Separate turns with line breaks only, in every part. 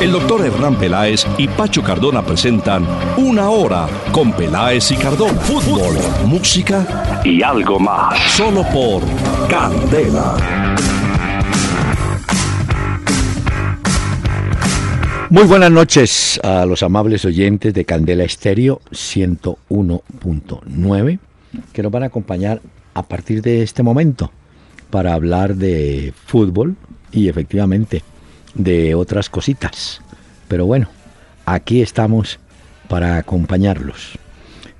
El doctor Hernán Peláez y Pacho Cardona presentan Una Hora con Peláez y Cardona. Fútbol, música y algo más. Solo por Candela.
Muy buenas noches a los amables oyentes de Candela Estéreo 101.9 que nos van a acompañar a partir de este momento para hablar de fútbol y efectivamente de otras cositas. Pero bueno, aquí estamos para acompañarlos.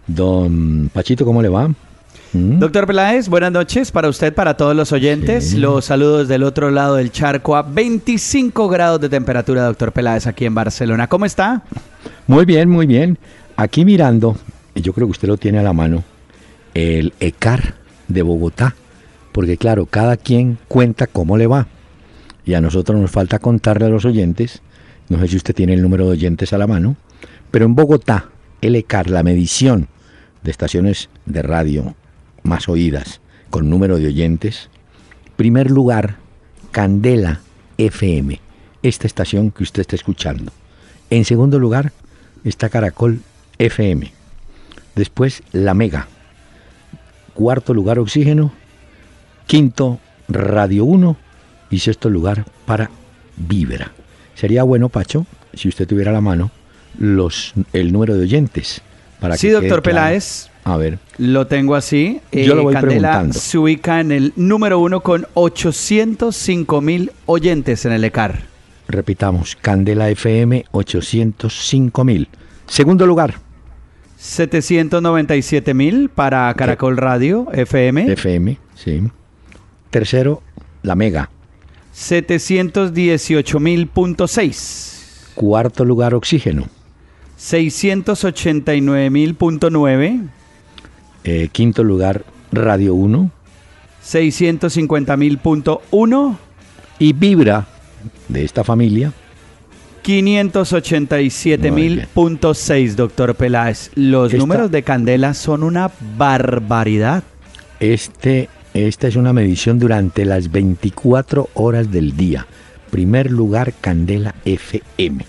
Don Pachito, ¿cómo le va?
¿Mm? Doctor Peláez, buenas noches para usted, para todos los oyentes. Los saludos del otro lado del charco a 25 grados de temperatura, doctor Peláez, aquí en Barcelona. ¿Cómo está?
Muy bien, muy bien. Aquí mirando, yo creo que usted lo tiene a la mano, el ECAR de Bogotá, porque claro, cada quien cuenta cómo le va. Y a nosotros nos falta contarle a los oyentes, no sé si usted tiene el número de oyentes a la mano, pero en Bogotá, el ECAR, la medición de estaciones de radio más oídas con número de oyentes, primer lugar, Candela FM, esta estación que usted está escuchando. En segundo lugar está Caracol FM. Después La Mega. Cuarto lugar Oxígeno. Quinto Radio 1. Y sexto lugar para Vibra. Sería bueno, Pacho, si usted tuviera a la mano los, el número de oyentes.
Para sí, doctor Peláez.
A ver.
Lo tengo así.
Yo lo voy
eh, Candela
preguntando.
se ubica en el número uno con 805 mil oyentes en el ECAR.
Repitamos, Candela FM 805 mil. Segundo lugar.
797 mil para Caracol Radio FM.
FM, sí. Tercero, La Mega.
718 mil punto seis.
Cuarto lugar, Oxígeno.
689 mil punto nueve.
Eh, quinto lugar, Radio 1.
650 mil punto uno.
Y Vibra, de esta familia,
587 mil punto seis, doctor Peláez. Los
Esta-
números de Candela son una barbaridad.
Este, esta es una medición durante las 24 horas del día. Primer lugar, Candela FM.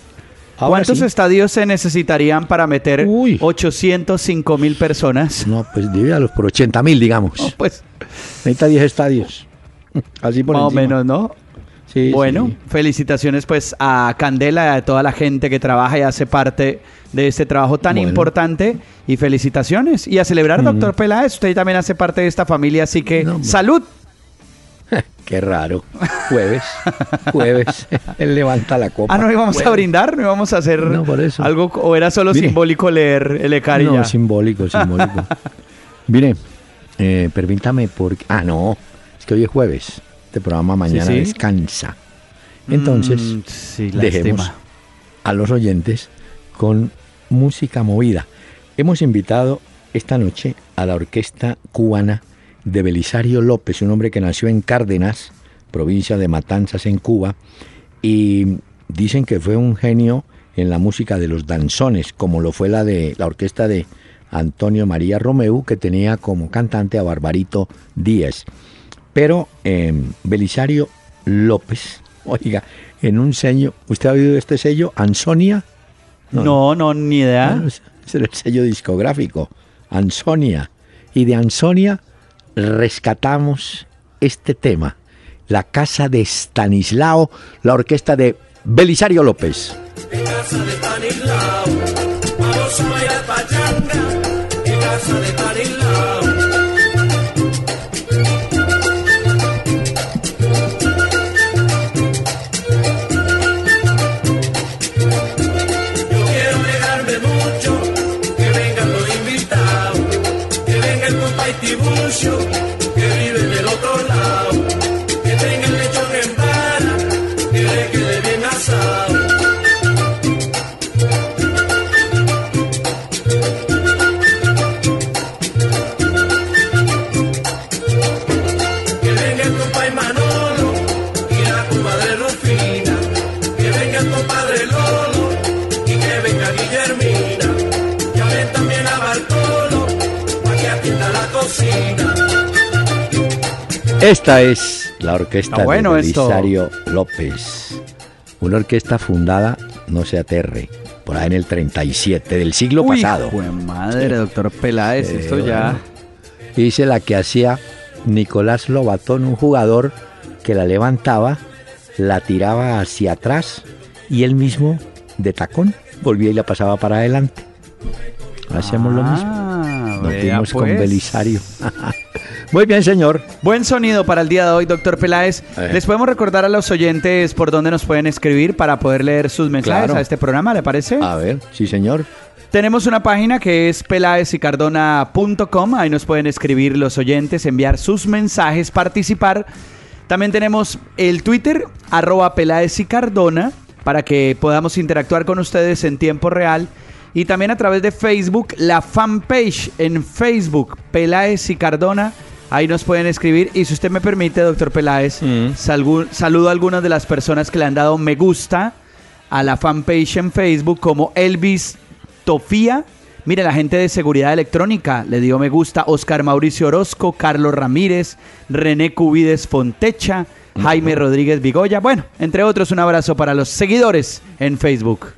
Ahora
¿Cuántos
sí.
estadios se necesitarían para meter
Uy.
805 mil personas?
No, pues divídalos por 80 mil, digamos.
No, pues
Necesita 10 estadios. Así por
más o
encima.
menos, ¿no?
Sí,
bueno,
sí.
felicitaciones pues a Candela y a toda la gente que trabaja y hace parte de este trabajo tan
Bueno.
importante y felicitaciones y a celebrar, doctor Peláez, usted también hace parte de esta familia, así que
No,
salud.
Qué raro. Jueves. Jueves. Él levanta la copa.
Ah, no íbamos a
Jueves.
brindar, no íbamos a hacer
No, por eso.
algo o era solo
Mire.
simbólico leer el ECAR
No, simbólico, simbólico. Mire, eh, permítame porque... Ah, no. Es que hoy es jueves. Este programa mañana
sí.
descansa. Entonces,
Mm, sí,
dejemos a los oyentes con música movida. Hemos invitado esta noche a la orquesta cubana de Belisario López, un hombre que nació en Cárdenas, provincia de Matanzas, en Cuba, y dicen que fue un genio en la música de los danzones, como lo fue la de la orquesta de Antonio María Romeu, que tenía como cantante a Barbarito Díaz. Pero eh, Belisario López, oiga, en un sello, ¿usted ha oído este sello? Ansonia.
No, no, ni idea.
Es el sello discográfico, Ansonia. Y de Ansonia rescatamos este tema, la casa de Stanislao, la orquesta de Belisario López.
En casa de Stanislao, vamos a bailar pachanga. En casa de Stanislao.
Esta es la orquesta
bueno
de. Belisario López. Una orquesta fundada, no se aterre, por ahí en el 37 del siglo
Uy,
pasado.
jue madre, doctor Peláez,
Eh,
esto ya...
Dice la que hacía Nicolás Lobatón, un jugador que la levantaba, la tiraba hacia atrás y él mismo, de tacón, volvía y la pasaba para adelante. Hacemos lo mismo.
Ah,
Nos dimos con
pues.
Belisario. Muy bien, señor.
Buen sonido para el día de hoy, doctor Peláez.
Eh.
Les podemos recordar a los oyentes por dónde nos pueden escribir para poder leer sus mensajes
Claro.
a este programa, ¿le parece?
A ver, sí, señor.
Tenemos una página que es pelaezicardona.com. Ahí nos pueden escribir los oyentes, enviar sus mensajes, participar. También tenemos el Twitter, arroba Peláez y Cardona, para que podamos interactuar con ustedes en tiempo real. Y también a través de Facebook, la fanpage en Facebook, Peláez y Cardona. Ahí nos pueden escribir. Y si usted me permite, doctor Peláez,
Mm.
salgu- saludo a algunas de las personas que le han dado me gusta a la fanpage en Facebook, como Elvis Tofía. Mire, la gente de seguridad electrónica le dio me gusta. Oscar Mauricio Orozco, Carlos Ramírez, René Cubides Fontecha, Jaime Rodríguez Vigoya. Bueno, entre otros, un abrazo para los seguidores en Facebook.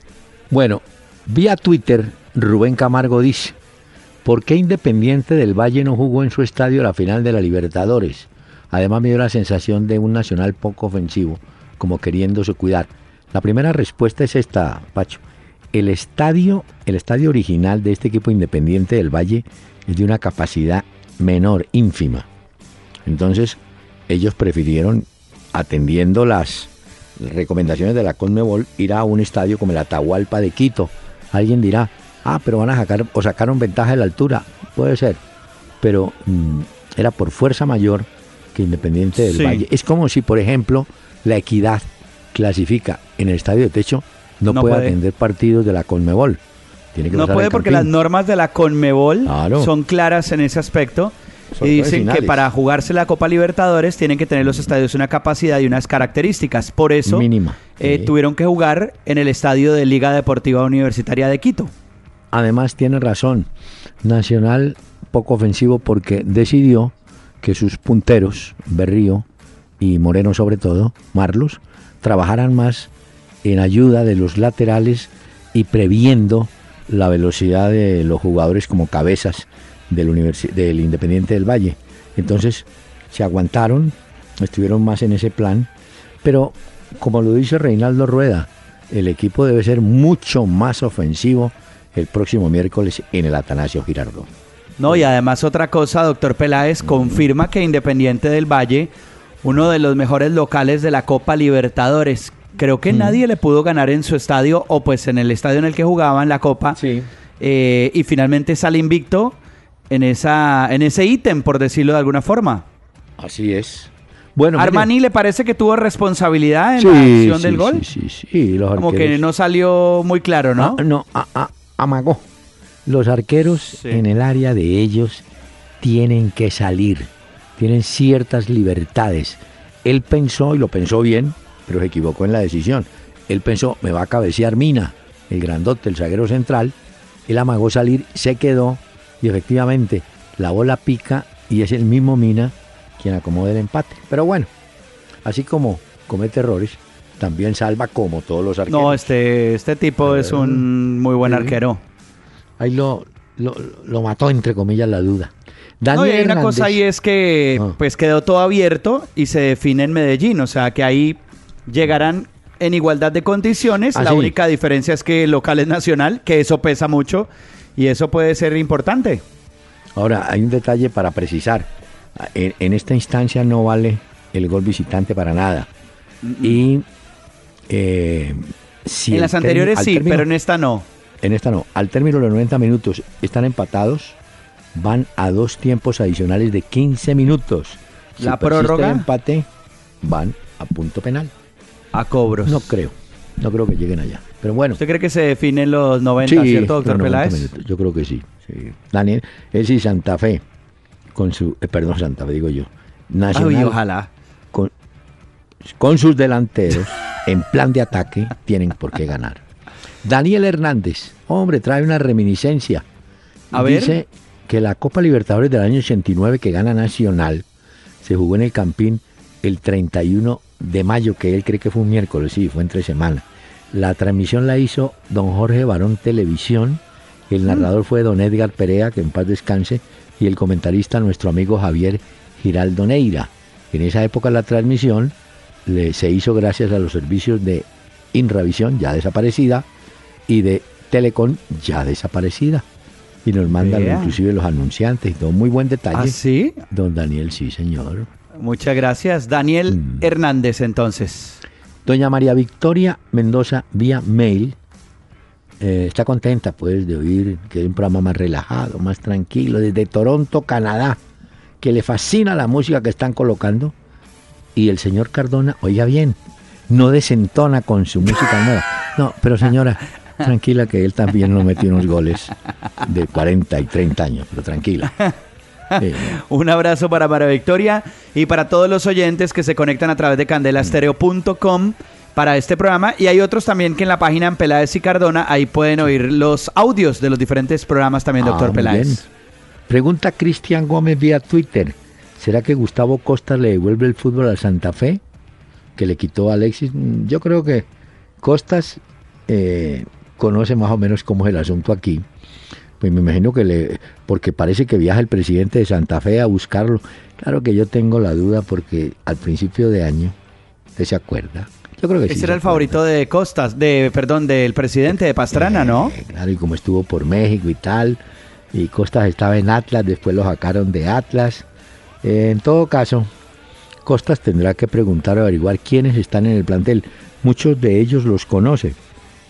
Bueno, vía Twitter, Rubén Camargo dice, ¿por qué Independiente del Valle no jugó en su estadio la final de la Libertadores? Además me dio la sensación de un nacional poco ofensivo, como queriéndose cuidar. La primera respuesta es esta, Pacho. El estadio, el estadio original de este equipo Independiente del Valle es de una capacidad menor, ínfima. Entonces, ellos prefirieron, atendiendo las recomendaciones de la Conmebol, ir a un estadio como el Atahualpa de Quito. Alguien dirá, ah, pero van a sacar o sacaron ventaja de la altura. Puede ser, pero mm, era por fuerza mayor que Independiente del
Sí.
Valle. Es como si, por ejemplo, la Equidad clasifica en el estadio de techo, no,
No
puede,
puede.
atender partidos de la Conmebol. Tiene que
No puede porque las normas de la Conmebol
Claro.
son claras en ese aspecto. Y dicen que para jugarse la Copa Libertadores tienen que tener los estadios una capacidad y unas características. Por eso
Mínima.
eh,
Sí.
tuvieron que jugar en el estadio de Liga Deportiva Universitaria de Quito.
Además tiene razón, Nacional poco ofensivo porque decidió que sus punteros, Berrío y Moreno sobre todo, Marlos, trabajaran más en ayuda de los laterales y previendo la velocidad de los jugadores como cabezas del, del Independiente del Valle. Entonces se aguantaron, estuvieron más en ese plan, pero como lo dice Reinaldo Rueda, el equipo debe ser mucho más ofensivo el próximo miércoles en el Atanasio Girardot.
No, y además otra cosa, doctor Peláez, confirma que Independiente del Valle, uno de los mejores locales de la Copa Libertadores, creo
Mm.
que nadie le pudo ganar en su estadio o pues en el estadio en el que jugaban la Copa.
Sí.
Eh, y finalmente sale invicto en, esa, en ese ítem, por decirlo de alguna forma.
Así es. Bueno, mire.
Armani le parece que tuvo responsabilidad en
Sí,
la acción
sí,
del gol.
Sí, sí, sí, los
Como que no salió muy claro, ¿no?
Ah, no, a- a- amagó. Los arqueros
Sí.
en el área de ellos tienen que salir, tienen ciertas libertades. Él pensó, y lo pensó bien, pero se equivocó en la decisión. Él pensó, me va a cabecear Mina, el grandote, el zaguero central. Él amagó salir, se quedó, y efectivamente la bola pica y es el mismo Mina quien acomoda el empate. Pero bueno, así como comete errores, también salva como todos los arqueros.
No, este, este tipo es un muy buen
Sí.
arquero.
Ahí lo, lo, lo mató, entre comillas, la duda.
No, y hay una cosa ahí es que
Ah.
pues quedó todo abierto y se define en Medellín, o sea que ahí llegarán en igualdad de condiciones.
Ah,
la
sí.
única diferencia es que el local es nacional, que eso pesa mucho y eso puede ser importante.
Ahora, hay un detalle para precisar. En, en esta instancia no vale el gol visitante para nada. Y eh, si
en las anteriores sí,
término-
pero en esta no.
En esta no. Al término de los 90 minutos están empatados, van a dos tiempos adicionales de 15 minutos. Si
La prórroga.
el empate, van a punto penal.
A cobros.
No creo. No creo que lleguen allá. Pero bueno.
¿Usted cree que se define en los 90, cierto, doctor
los 90
Peláez?
minutos, Yo creo que sí. sí. Daniel, es sí, Santa Fe, con su, eh, perdón, Santa Fe, digo yo. Nacional,
Ay, ojalá.
Con, con sus delanteros, en plan de ataque, tienen por qué ganar. Daniel Hernández, hombre, trae una reminiscencia.
A ver.
Dice que la Copa Libertadores del año 89 que gana Nacional se jugó en el Campín el 31 de mayo, que él cree que fue un miércoles, sí, fue entre semana. La transmisión la hizo don Jorge Barón Televisión, el narrador fue don Edgar Perea, que en paz descanse, y el comentarista nuestro amigo Javier Giraldo Neira. En esa época la transmisión le- se hizo gracias a los servicios de Inravisión, ya desaparecida, y de Telecom, ya desaparecida. Y nos mandan inclusive los anunciantes y todo. Muy buen detalle.
¿Ah, sí?
Don Daniel, sí, señor.
Muchas gracias. Daniel
Mm.
Hernández, entonces.
Doña María Victoria Mendoza, vía mail, eh, está contenta pues de oír que es un programa más relajado, más tranquilo, desde Toronto, Canadá, que le fascina la música que están colocando. Y el señor Cardona, oiga bien, no desentona con su música nueva. No, pero señora, tranquila que él también nos metió unos goles de 40 y 30 años, pero tranquila. Sí,
Un abrazo para María Victoria y para todos los oyentes que se conectan a través de candelastereo.com para este programa. Y hay otros también que en la página en Peláez y Cardona, ahí pueden oír los audios de los diferentes programas también,
Ah,
doctor
muy
Peláez.
bien. Pregunta Cristian Gómez vía Twitter. ¿Será que Gustavo Costa le devuelve el fútbol a Santa Fe? Que le quitó a Alexis. Yo creo que Costas eh, conoce más o menos cómo es el asunto aquí. Pues me imagino que le... Porque parece que viaja el presidente de Santa Fe a buscarlo. Claro que yo tengo la duda porque al principio de año, ¿usted se acuerda? Yo creo que sí
Ese
se
era el favorito de Costas, de, perdón, del presidente de Pastrana, ¿no?
Eh, Claro, y como estuvo por México y tal, y Costas estaba en Atlas, después lo sacaron de Atlas. Eh, en todo caso, Costas tendrá que preguntar o averiguar quiénes están en el plantel. Muchos de ellos los conoce,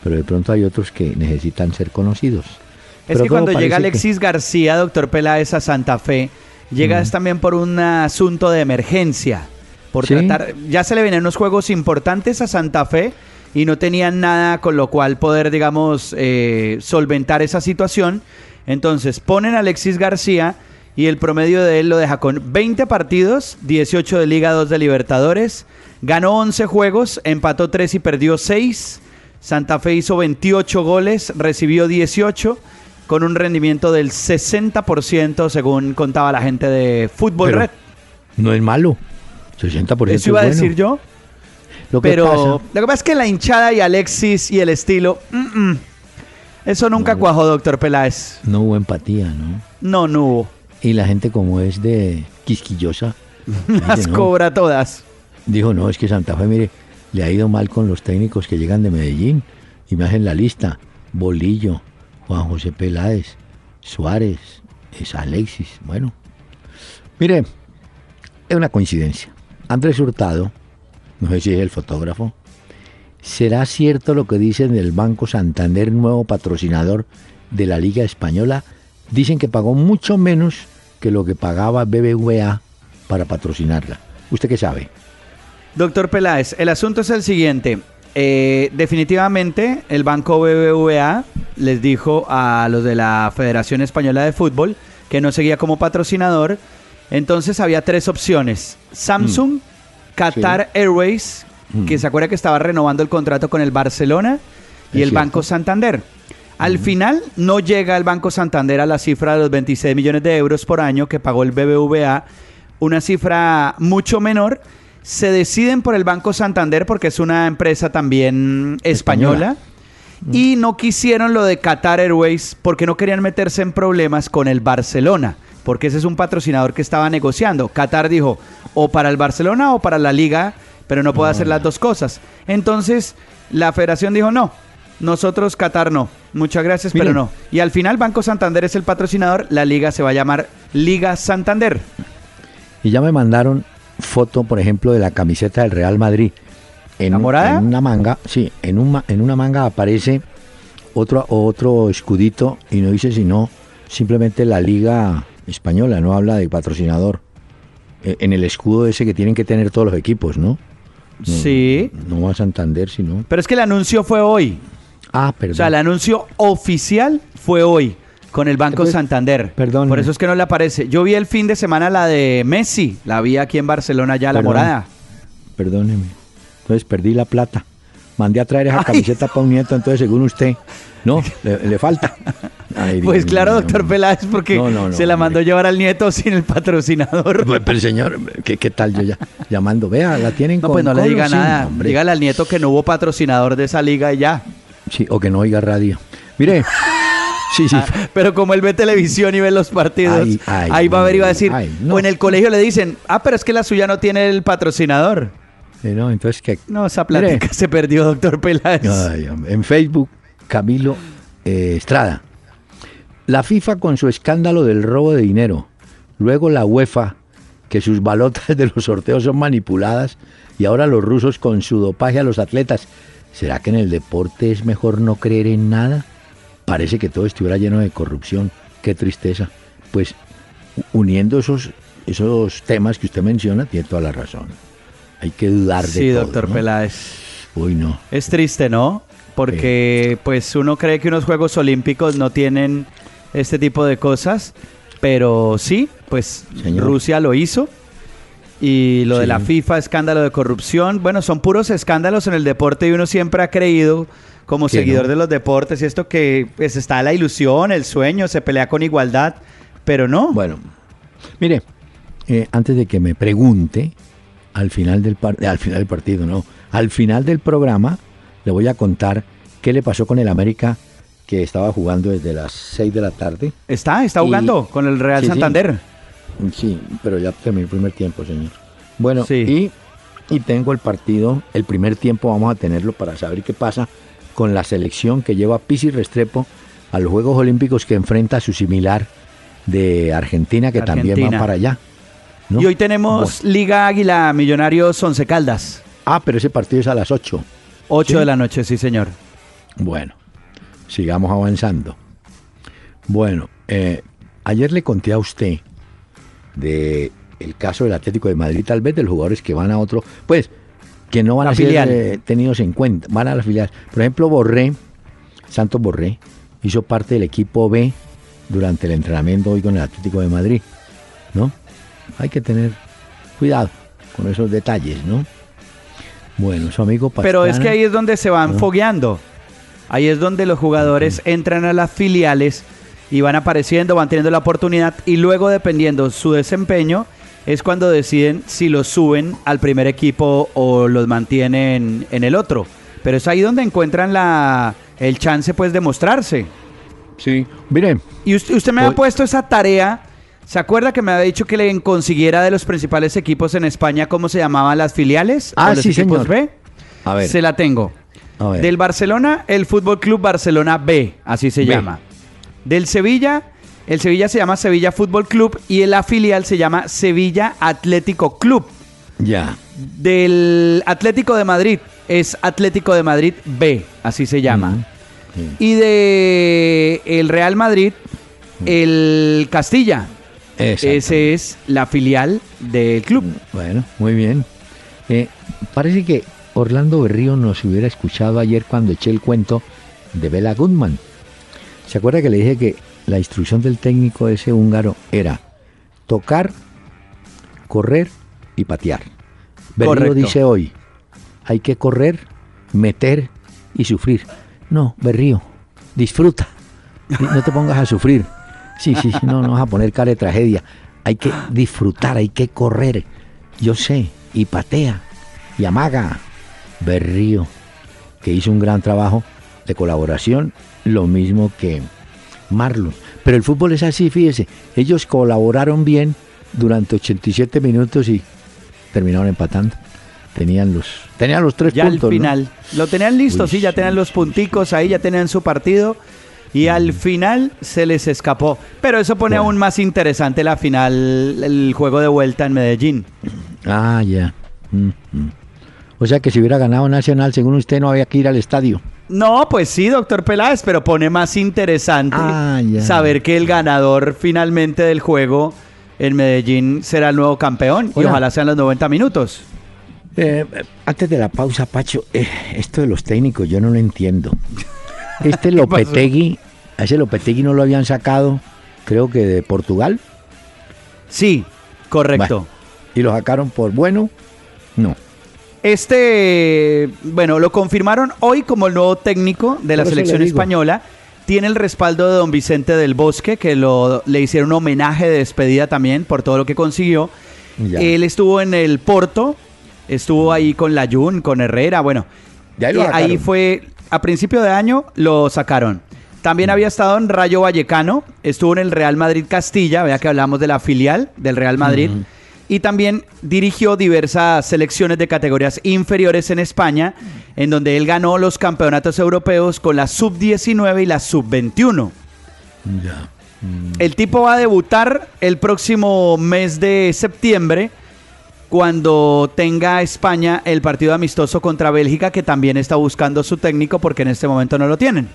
pero de pronto hay otros que necesitan ser conocidos.
Es
Pero
que cuando llega
que-
Alexis García, doctor Peláez, a Santa Fe, llega es también por un asunto de emergencia. Por
Sí.
tratar, ya se le venían unos juegos importantes a Santa Fe y no tenían nada con lo cual poder, digamos, eh, solventar esa situación. Entonces ponen a Alexis García y el promedio de él lo deja con 20 partidos, 18 de Liga, 2 de Libertadores. Ganó 11 juegos, empató 3 y perdió 6. Santa Fe hizo 28 goles, recibió 18 con un rendimiento del 60% según contaba la gente de Fútbol
Pero
Red.
No es malo. 60%
Eso iba a
es bueno.
decir yo.
Lo que
pero
pasa-
lo que pasa es que la hinchada y Alexis y el estilo, mm, mm, eso nunca
No.
cuajó, doctor Peláez.
no hubo empatía, ¿no?
No, no hubo.
Y la gente como es de quisquillosa,
Las
no,
cobra todas.
Dijo, no, es que Santa Fe, mire, le ha ido mal con los técnicos que llegan de Medellín. Y me hacen la lista. Bolillo, Juan José Peláez, Suárez, es Alexis. Bueno, mire, es una coincidencia. Andrés Hurtado, no sé si es el fotógrafo, ¿será cierto lo que dicen del Banco Santander, nuevo patrocinador de la Liga Española? Dicen que pagó mucho menos que lo que pagaba BBVA para patrocinarla. ¿Usted qué sabe?
Doctor Peláez, el asunto es el siguiente. Eh, definitivamente el banco BBVA les dijo a los de la Federación Española de Fútbol que no seguía como patrocinador. Entonces había tres opciones. Samsung, Qatar Airways,
Mm.
que se acuerda que estaba renovando el contrato con el Barcelona, y
Es
el
cierto.
Banco Santander. Al final no llega el Banco Santander a la cifra de los 26 millones de euros por año que pagó el BBVA, una cifra mucho menor. Se deciden por el Banco Santander porque es una empresa también española. Y no quisieron lo de Qatar Airways porque no querían meterse en problemas con el Barcelona, porque ese es un patrocinador que estaba negociando. Qatar dijo, o para el Barcelona o para la liga, pero no puede hacer las dos cosas. Entonces, la federación dijo, no, nosotros Qatar no, muchas gracias, pero no. Y al final Banco Santander es el patrocinador, la liga se va a llamar Liga Santander.
Y ya me mandaron foto, por ejemplo, de la camiseta del Real Madrid. En,
¿La
un-
morada?
en una manga, sí, en, un, en una manga aparece otro, otro escudito y no dice sino simplemente la Liga Española, no habla de patrocinador. Eh, En el escudo ese que tienen que tener todos los equipos, ¿no?
Sí,
No va a Santander, sino...
pero es que el anuncio fue hoy.
Ah, perdón.
O sea, el anuncio oficial fue hoy con el Banco
Pues,
Santander.
perdón.
Por eso es que no le aparece. Yo vi el fin de semana la de Messi, la vi aquí en Barcelona ya, la morada.
Perdóneme. Entonces perdí la plata. Mandé a traer esa
Ay.
camiseta para un nieto, entonces según usted, no, le, le falta. Ay,
Pues claro,
mío.
doctor Peláez, porque
No, no, no,
se la mandó
hombre.
llevar al nieto sin el patrocinador.
Pues, Pero señor, ¿qué, qué tal yo ya llamando? Vea, la tienen
No,
con
pues no le diga nada. Dígale al nieto que no hubo patrocinador de esa liga y ya.
Sí, o que no oiga radio. Mire, sí, sí.
Ah, pero como él ve televisión y ve los partidos,
Ay, ay,
ahí va a ver y va a decir,
ay, no.
o en el colegio le dicen, ah, pero es que la suya no tiene el patrocinador.
No, entonces que
No, esa plática
Mire.
se perdió, doctor Peláez.
En Facebook, Camilo eh, Estrada. La FIFA con su escándalo del robo de dinero. Luego la UEFA, que sus balotas de los sorteos son manipuladas. Y ahora los rusos con su dopaje a los atletas. ¿Será que en el deporte es mejor no creer en nada? Parece que todo estuviera lleno de corrupción. Qué tristeza. Pues uniendo esos, esos temas que usted menciona, tiene toda la razón. Hay que dudar de
Sí,
todo,
doctor
¿no?
Peláez.
Uy, no.
Es triste, ¿no? Porque pues uno cree que unos Juegos Olímpicos no tienen este tipo de cosas, pero sí, pues
Señor.
Rusia lo hizo. Y lo de la FIFA, escándalo de corrupción, bueno, son puros escándalos en el deporte y uno siempre ha creído como seguidor
no.
de los deportes y esto que pues está la ilusión, el sueño, se pelea con igualdad, pero no.
Bueno, mire, eh, antes de que me pregunte, al final del par- al final del partido, no, al final del programa le voy a contar qué le pasó con el América que estaba jugando desde las 6 de la tarde.
Está, está
Y-
jugando con el Real
sí.
Santander.
Sí, pero ya terminó el primer tiempo, señor. Bueno,
Sí.
y, y tengo el partido, el primer tiempo vamos a tenerlo para saber qué pasa con la selección que lleva a Pisi Restrepo a los Juegos Olímpicos que enfrenta a su similar de Argentina, que también va para allá. ¿no?
Y hoy tenemos Liga Águila Millonarios Once Caldas.
Ah, pero ese partido es a las 8.
8
Sí.
de la noche, sí, señor.
Bueno, sigamos avanzando. Bueno, eh, ayer le conté a usted de el caso del Atlético de Madrid, tal vez de los jugadores que van a otro, pues, que no van
La
a ser
filial.
eh, tenidos en cuenta, van a la filial. Por ejemplo, Borré, Santos Borré, hizo parte del equipo B durante el entrenamiento hoy con el Atlético de Madrid, ¿no? Hay que tener cuidado con esos detalles, ¿no? Bueno, su amigo
Pero es que
Pastrana-
ahí es donde se van fogueando. Ahí es donde los jugadores entran a las filiales y van apareciendo, van teniendo la oportunidad y luego dependiendo su desempeño es cuando deciden si los suben al primer equipo o los mantienen en el otro. Pero es ahí donde encuentran la, el chance pues de mostrarse.
Sí, mire,
Y usted, usted me ha puesto esa tarea. ¿Se acuerda que me había dicho que le consiguiera de los principales equipos en España cómo se llamaban las filiales?
Ah,
¿O los
sí,
equipos
señor.
B?
a ver,
Se la tengo.
a ver.
Del Barcelona, el Fútbol Club Barcelona B, así se
B.
llama. Del Sevilla, el Sevilla se llama Sevilla Fútbol Club y la filial se llama Sevilla Atlético Club.
Ya.
Del Atlético de Madrid es Atlético de Madrid B, así se llama.
Sí.
Y de el Real Madrid, el Castilla. Ese es la filial del club.
Bueno, muy bien. Eh, parece que Orlando Berrío nos hubiera escuchado ayer cuando eché el cuento de Bela Goodman. ¿Se acuerda que le dije que la instrucción del técnico ese húngaro era tocar, correr y patear? Berrío dice hoy, hay que correr, meter y sufrir. No, Berrío, disfruta. No te pongas a sufrir. Sí, sí, sí, no, no vas a poner cara de tragedia. Hay que disfrutar, hay que correr. Yo sé, y patea, y amaga. Berrío, que hizo un gran trabajo de colaboración, lo mismo que Marlon. Pero el fútbol es así, fíjese. Ellos colaboraron bien durante 87 minutos y terminaron empatando. Tenían los, tenían los tres
Ya
puntos.
al
¿no?
final. Lo tenían listo,
Uy,
sí, ya tenían los punticos ahí, ya tenían su partido. Y al final se les escapó. Pero eso pone
Bueno.
aún más interesante la final, el juego de vuelta en Medellín.
Ah, ya. Mm. O sea que si hubiera ganado Nacional, según usted, no había que ir al estadio.
No, pues sí, doctor Peláez, pero pone más interesante
Ah,
saber que el ganador finalmente del juego en Medellín será el nuevo campeón. Y ojalá sean los 90 minutos.
Eh, antes de la pausa, Pacho, eh, esto de los técnicos yo no lo entiendo. Este Lopetegui, a ese Lopetegui no lo habían sacado, creo que de Portugal,
Sí, correcto.
Bueno. y lo sacaron por bueno. No.
Este, bueno, lo confirmaron hoy como el nuevo técnico de la
Por
selección española. tiene el respaldo de don Vicente del Bosque, que lo, le hicieron un homenaje de despedida también por todo lo que consiguió.
Ya.
Él estuvo en el Porto, estuvo ahí con la Jun, con Herrera, bueno.
De ahí lo
eh, ahí fue, a principio de año lo sacaron. También había estado en Rayo Vallecano, estuvo en el Real Madrid Castilla, vea que hablamos de la filial del Real Madrid. Y también dirigió diversas selecciones de categorías inferiores en España, en donde él ganó los campeonatos europeos con la sub-19 y la sub-21.
Ya.
El tipo va a debutar el próximo mes de septiembre cuando tenga España el partido amistoso contra Bélgica, que también está buscando su técnico porque en este momento no lo tienen.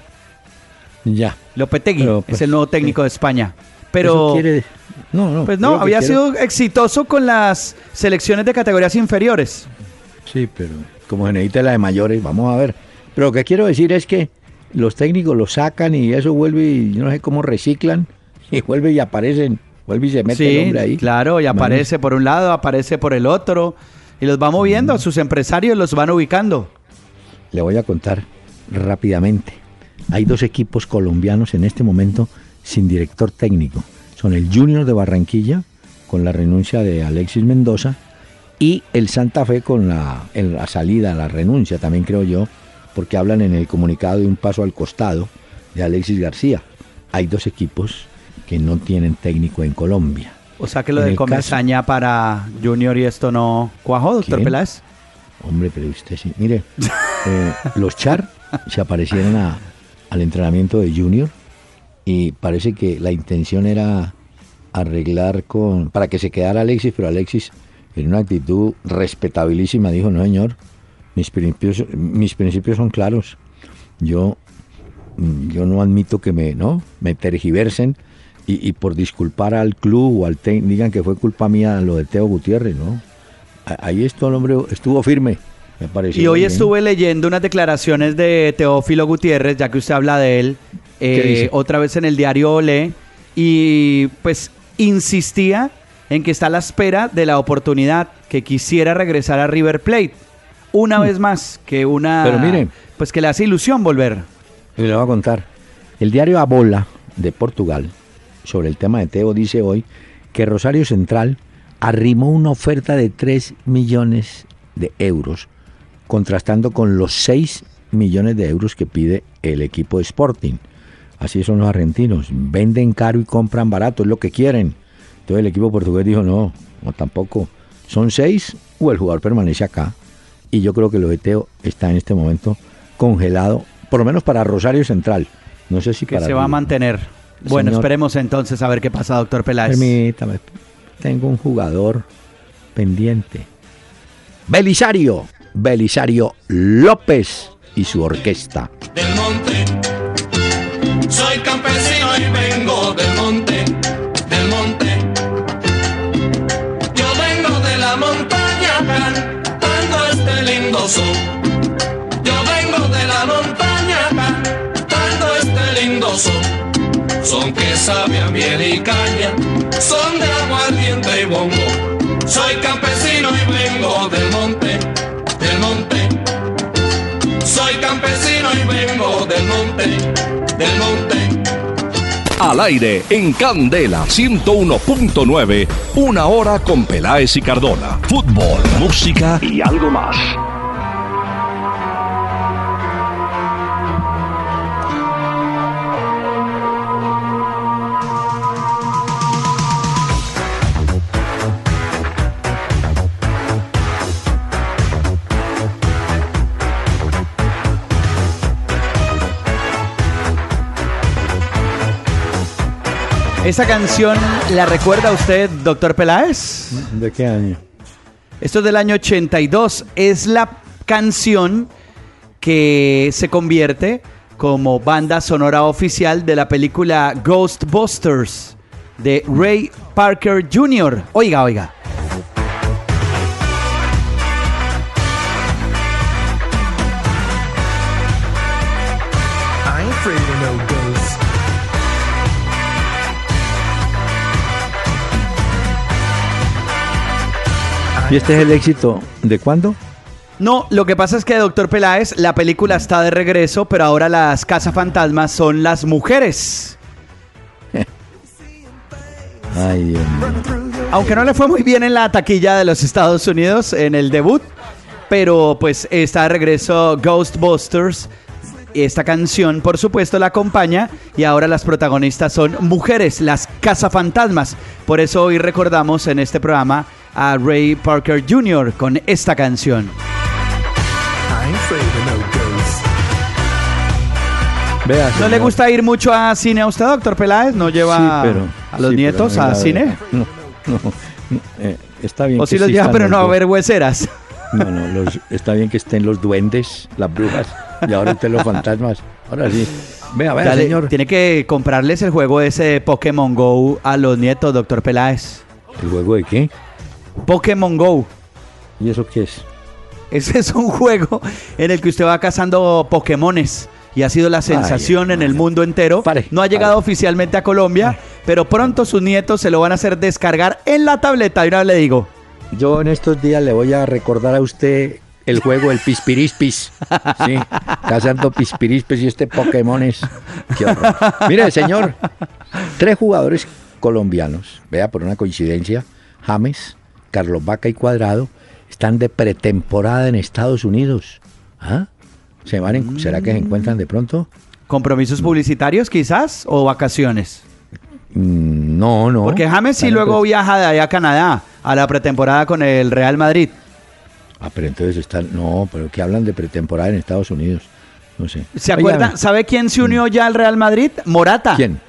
Ya.
Lopetegui
Pero,
es
pues,
el nuevo técnico de España. Pero,
quiere- No, no.
pues no, había
quiero-
sido exitoso con las selecciones de categorías inferiores.
Sí, pero como se necesita la de mayores, vamos a ver. Pero lo que quiero decir es que los técnicos lo sacan y eso vuelve y yo no sé cómo reciclan y vuelve y aparecen, vuelve y se mete el hombre ahí.
claro, y aparece por un lado, aparece por el otro, y los va moviendo,
Mm.
a sus empresarios los van ubicando.
Le voy a contar rápidamente. Hay dos equipos colombianos en este momento sin director técnico. Son el Junior de Barranquilla, con la renuncia de Alexis Mendoza, y el Santa Fe con la, en la salida, la renuncia, también creo yo, porque hablan en el comunicado de un paso al costado de Alexis García. Hay dos equipos que no tienen técnico en Colombia.
O sea que lo
En
de Comesaña para Junior y esto no cuajó, doctor
¿Quién?
Peláez.
Hombre, pero usted sí. Mire, eh, los Char se aparecieron a- al entrenamiento de Junior y parece que la intención era arreglar con para que se quedara Alexis, pero Alexis en una actitud respetabilísima dijo, no señor, mis principios, mis principios son claros. Yo, yo no admito que me, ¿no? me tergiversen y, y por disculpar al club o al técnico digan que fue culpa mía lo de Teo Gutiérrez, ¿no? Ahí estuvo el hombre, estuvo firme, me pareció.
Y hoy
bien.
estuve leyendo unas declaraciones de Teófilo Gutiérrez, ya que usted habla de él, eh, otra vez en el diario Olé, y pues insistía en que está a la espera de la oportunidad que quisiera regresar a River Plate. Una vez más, que una...
Hmm. Pero mire.
Pues que le hace ilusión volver.
Y le voy a contar. El diario A Bola de Portugal, sobre el tema de Teo, dice hoy que Rosario Central arrimó una oferta de 3 millones de euros, contrastando con los 6 millones de euros que pide el equipo de Sporting. Así son los argentinos, venden caro y compran barato, es lo que quieren. Entonces el equipo portugués dijo, no, no tampoco. Son 6 o el jugador permanece acá. Y yo creo que lo de Teo está en este momento congelado, por lo menos para Rosario Central. No sé si
Que
para
se va a mantener. Bueno,
Señor.
esperemos entonces a ver qué pasa, doctor Peláez.
Permítame, tengo un jugador pendiente. Belisario, Belisario López y su orquesta.
del monte. Son que sabe a y caña, son de aguardiente y bongo. Soy campesino y vengo del monte, del monte. Soy campesino y vengo del monte, del monte.
Al aire en Candela 101.9, una hora con Peláez y Cardona. Fútbol, música y algo más.
¿Esa canción la recuerda usted, doctor Peláez?
¿De qué año?
Esto es del año 82. Es la canción que se convierte como banda sonora oficial de la película Ghostbusters de Ray Parker Jr. Oiga, oiga.
¿Y este es el éxito de cuándo?
No, lo que pasa es que Doctor Peláez, la película está de regreso, pero ahora las cazafantasmas son las mujeres.
Ay, Dios mío.
Aunque no le fue muy bien en la taquilla de los Estados Unidos en el debut, pero pues está de regreso Ghostbusters. Esta canción, por supuesto, la acompaña y ahora las protagonistas son mujeres, las cazafantasmas. Por eso hoy recordamos en este programa a Ray Parker Jr. con esta canción.
Vea,
¿No le gusta ir mucho a cine a usted, doctor Peláez? ¿No lleva
Sí, pero-
a los
sí,
nietos a cine?
No, no, eh, está bien.
¿O sí los lleva, pero no a ver hueseras?
No, no, los- está bien que estén los duendes, las brujas y ahora usted los fantasmas. Ahora sí. Vea, vea,
Dale,
señor.
Tiene que comprarles el juego ese de Pokémon Go a los nietos, doctor Peláez.
¿El juego de qué?
Pokémon Go.
¿Y eso qué es?
Ese es un juego en el que usted va cazando Pokémones y ha sido la sensación
ay,
en el mundo entero.
Pare,
no ha llegado
pare.
oficialmente a Colombia, pero pronto sus nietos se lo van a hacer descargar en la tableta. Y una vez le digo,
Yo en estos días le voy a recordar a usted el juego El Pispirispis. Sí, cazando Pispirispis y este Pokémon es... Qué horror. Mire, señor, tres jugadores colombianos, vea por una coincidencia, James, Carlos Vaca y Cuadrado, están de pretemporada en Estados Unidos. ¿Ah? ¿Se van en- ¿Será que se encuentran de pronto?
¿compromisos publicitarios quizás o vacaciones?
Mm, No, no.
Porque James sí luego
pre-
viaja de allá a Canadá a la pretemporada con el Real Madrid.
Ah, pero entonces están... No, pero que hablan de pretemporada en Estados Unidos. No sé.
¿Se
Oiga,
acuerdan? ¿Sabe quién se unió ya al Real Madrid? Morata.
¿Quién?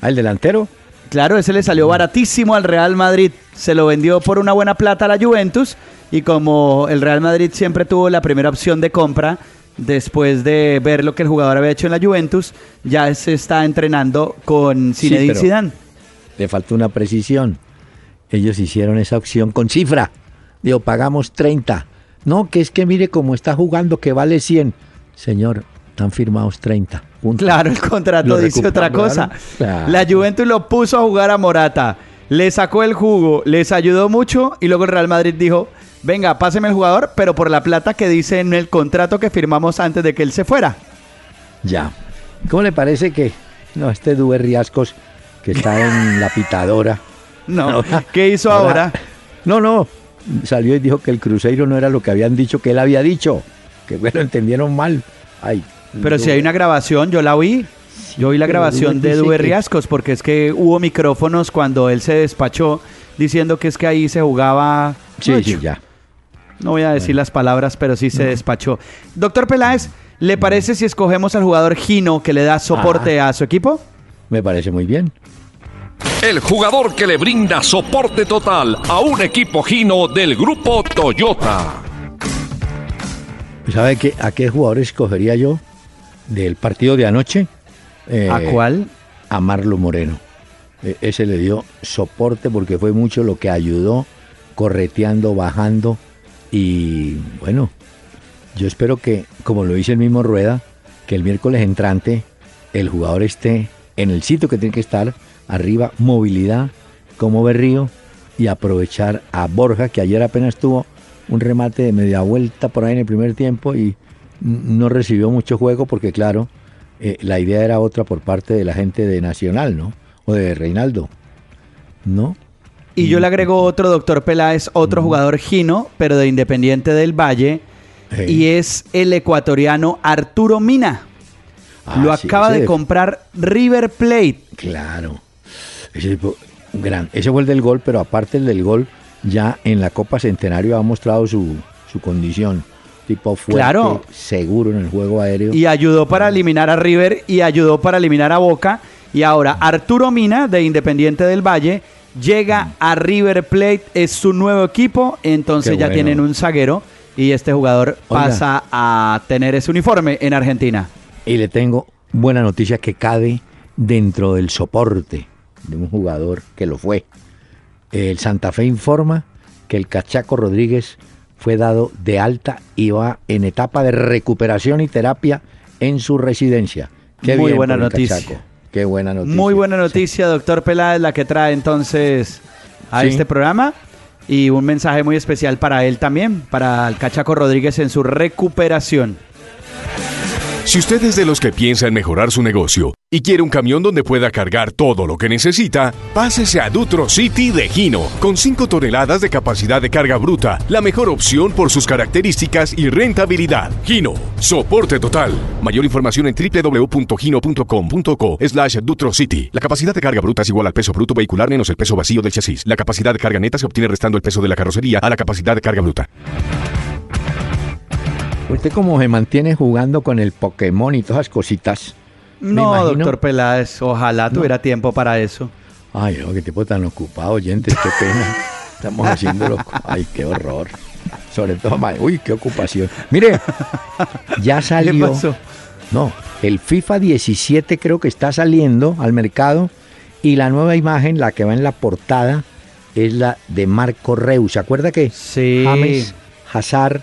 ¿Ah, el delantero?
Claro, ese le salió baratísimo al Real Madrid. Se lo vendió por una buena plata a la Juventus. Y como el Real Madrid siempre tuvo la primera opción de compra, después de ver lo que el jugador había hecho en la Juventus, ya se está entrenando con Zinedine Zidane.
Le falta una precisión. Ellos hicieron esa opción con cifra. Digo, pagamos 30. No, que es que mire cómo está jugando, que vale 100. Señor, están firmados 30. punto.
Claro, el contrato
Lo
dice otra cosa.
Claro.
La Juventus lo puso a jugar a Morata, le sacó el jugo, les ayudó mucho y luego el Real Madrid dijo, venga, páseme el jugador, pero por la plata que dice en el contrato que firmamos antes de que él se fuera.
Ya. ¿Cómo le parece que no este Dube Riascos que está en la pitadora?
No,
Ahora-
¿qué hizo ahora?
No, no. Salió y dijo que el Cruzeiro no era lo que habían dicho que él había dicho. Que bueno, entendieron mal. Ay.
Pero si hay una grabación, yo la oí. Yo oí la grabación de Dube Riascos, porque es que hubo micrófonos cuando él se despachó diciendo que es que ahí se jugaba...
Sí,
No,
sí, ya.
No voy a decir las palabras, pero sí se despachó. Doctor Peláez, ¿le parece si escogemos al jugador Gino que le da soporte
Ah.
a su equipo?
Me parece muy bien.
El jugador que le brinda soporte total a un equipo Gino del grupo Toyota.
¿Sabe qué, a qué jugadores escogería yo del partido de anoche? Eh,
¿A cuál?
A Marlo Moreno. E- ese le dio soporte porque fue mucho lo que ayudó, correteando, bajando. Y bueno, yo espero que, como lo dice el mismo Rueda, que el miércoles entrante el jugador esté en el sitio que tiene que estar, arriba, movilidad, como Berrío, y aprovechar a Borja, que ayer apenas tuvo un remate de media vuelta por ahí en el primer tiempo y no recibió mucho juego porque, claro, eh, la idea era otra por parte de la gente de Nacional, ¿no? O de Reinaldo, ¿no?
Y yo le agrego otro, doctor Peláez, otro jugador Gino, pero de Independiente del Valle, y es el ecuatoriano Arturo Mina.
Ah,
Lo
sí,
acaba de comprar River Plate.
Claro. Ese, gran, ese fue el del gol, pero aparte el del gol, ya en la Copa Centenario ha mostrado su, su condición. Tipo fuerte,
Claro.
seguro en el juego aéreo.
Y ayudó para eliminar a River y ayudó para eliminar a Boca. Y ahora Arturo Mina, de Independiente del Valle, llega a River Plate, es su nuevo equipo, entonces
Qué
ya
bueno.
tienen un zaguero y este jugador
Oiga.
pasa a tener ese uniforme en Argentina.
Y le tengo buena noticia que cabe dentro del soporte de un jugador que lo fue. El Santa Fe informa que el Cachaco Rodríguez fue dado de alta y va en etapa de recuperación y terapia en su residencia. Qué
Muy
bien
buena noticia.
Cachaco. Qué buena noticia.
Muy buena noticia, doctor Peláez, la que trae entonces a
Sí.
este programa. Y un mensaje muy especial para él también, para el Cachaco Rodríguez en su recuperación.
Si usted es de los que piensa en mejorar su negocio y quiere un camión donde pueda cargar todo lo que necesita, pásese a Dutro City de Gino, con 5 toneladas de capacidad de carga bruta, la mejor opción por sus características y rentabilidad. Gino, soporte total. Mayor información en www.gino.com.co slash. La capacidad de carga bruta es igual al peso bruto vehicular menos el peso vacío del chasis. La capacidad de carga neta se obtiene restando el peso de la carrocería a la capacidad de carga bruta.
Usted como se mantiene jugando con el Pokémon y todas esas cositas.
No, doctor Peláez, ojalá tuviera tiempo para eso.
Ay, no, qué tipo tan ocupado, oyentes, qué pena. Estamos haciéndolo. Ay, qué horror. Sobre todo, uy, qué ocupación. Mire, ya
¿Qué
salió.
pasó?
No, el FIFA 17 creo que está saliendo al mercado y la nueva imagen, la que va en la portada, es la de Marco Reus. ¿Se acuerda que
Sí.
James, Hazard,